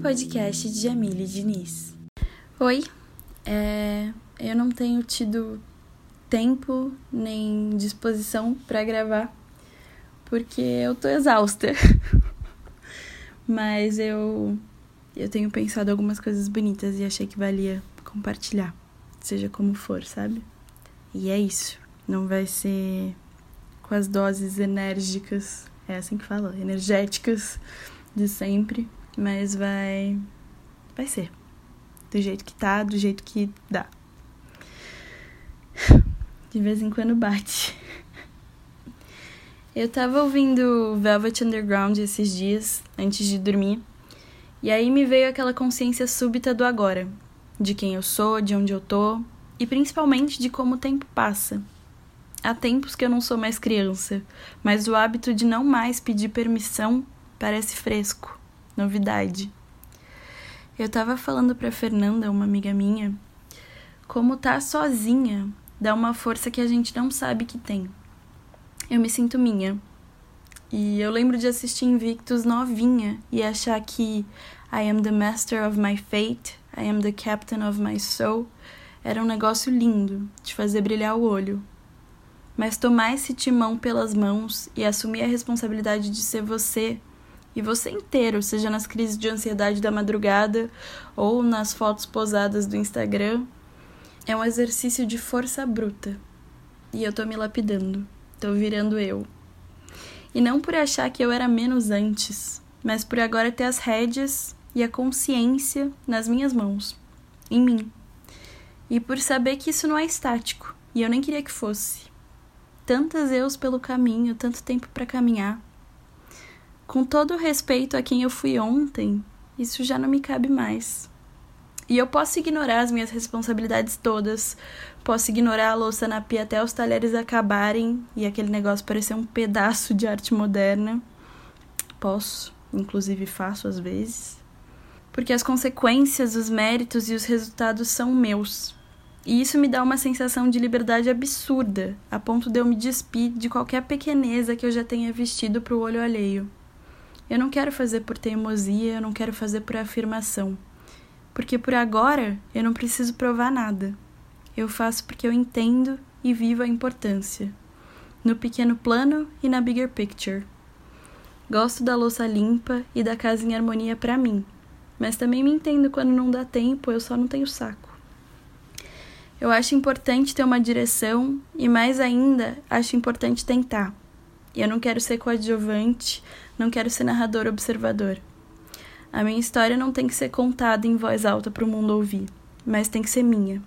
podcast de Jamile Diniz. Oi, é, eu não tenho tido tempo nem disposição para gravar porque eu tô exausta. Mas eu eu tenho pensado algumas coisas bonitas e achei que valia compartilhar, seja como for, sabe? E é isso. Não vai ser com as doses enérgicas, é assim que fala, energéticas de sempre, mas vai vai ser do jeito que tá, do jeito que dá. De vez em quando bate. Eu tava ouvindo Velvet Underground esses dias, antes de dormir, e aí me veio aquela consciência súbita do agora, de quem eu sou, de onde eu tô, e principalmente de como o tempo passa. Há tempos que eu não sou mais criança, mas o hábito de não mais pedir permissão parece fresco, novidade. Eu tava falando pra Fernanda, uma amiga minha, como tá sozinha dá uma força que a gente não sabe que tem. Eu me sinto minha. E eu lembro de assistir Invictus novinha e achar que I am the master of my fate, I am the captain of my soul era um negócio lindo, de fazer brilhar o olho. Mas tomar esse timão pelas mãos e assumir a responsabilidade de ser você, e você inteiro, seja nas crises de ansiedade da madrugada ou nas fotos posadas do Instagram, é um exercício de força bruta. E eu tô me lapidando, tô virando eu. E não por achar que eu era menos antes, mas por agora ter as rédeas e a consciência nas minhas mãos, em mim e por saber que isso não é estático, e eu nem queria que fosse. Tantas eus pelo caminho, tanto tempo para caminhar. Com todo o respeito a quem eu fui ontem, isso já não me cabe mais. E eu posso ignorar as minhas responsabilidades todas, posso ignorar a louça na pia até os talheres acabarem e aquele negócio parecer um pedaço de arte moderna. Posso, inclusive faço às vezes. Porque as consequências, os méritos e os resultados são meus. E isso me dá uma sensação de liberdade absurda, a ponto de eu me despir de qualquer pequeneza que eu já tenha vestido para o olho alheio. Eu não quero fazer por teimosia, eu não quero fazer por afirmação. Porque por agora eu não preciso provar nada. Eu faço porque eu entendo e vivo a importância. No pequeno plano e na bigger picture. Gosto da louça limpa e da casa em harmonia para mim, mas também me entendo quando não dá tempo, eu só não tenho saco. Eu acho importante ter uma direção e, mais ainda, acho importante tentar. Eu não quero ser coadjuvante, não quero ser narrador observador. A minha história não tem que ser contada em voz alta para o mundo ouvir, mas tem que ser minha.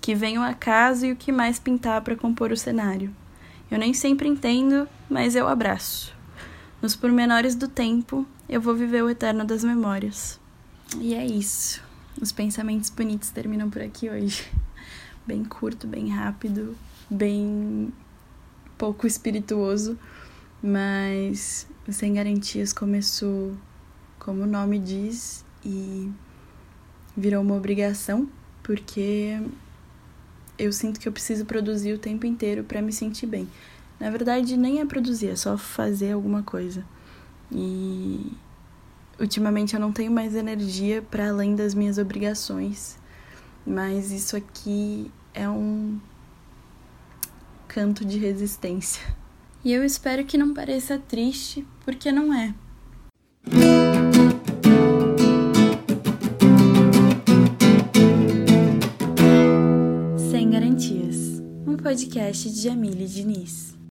Que venha o acaso e o que mais pintar para compor o cenário. Eu nem sempre entendo, mas eu abraço. Nos pormenores do tempo, eu vou viver o eterno das memórias. E é isso. Os pensamentos bonitos terminam por aqui hoje bem curto, bem rápido, bem pouco espirituoso, mas Sem Garantias começou, como o nome diz, e virou uma obrigação, porque eu sinto que eu preciso produzir o tempo inteiro para me sentir bem. Na verdade, nem é produzir, é só fazer alguma coisa. E ultimamente eu não tenho mais energia para além das minhas obrigações mas isso aqui é um canto de resistência. E eu espero que não pareça triste, porque não é. Sem Garantias um podcast de Jamile Diniz.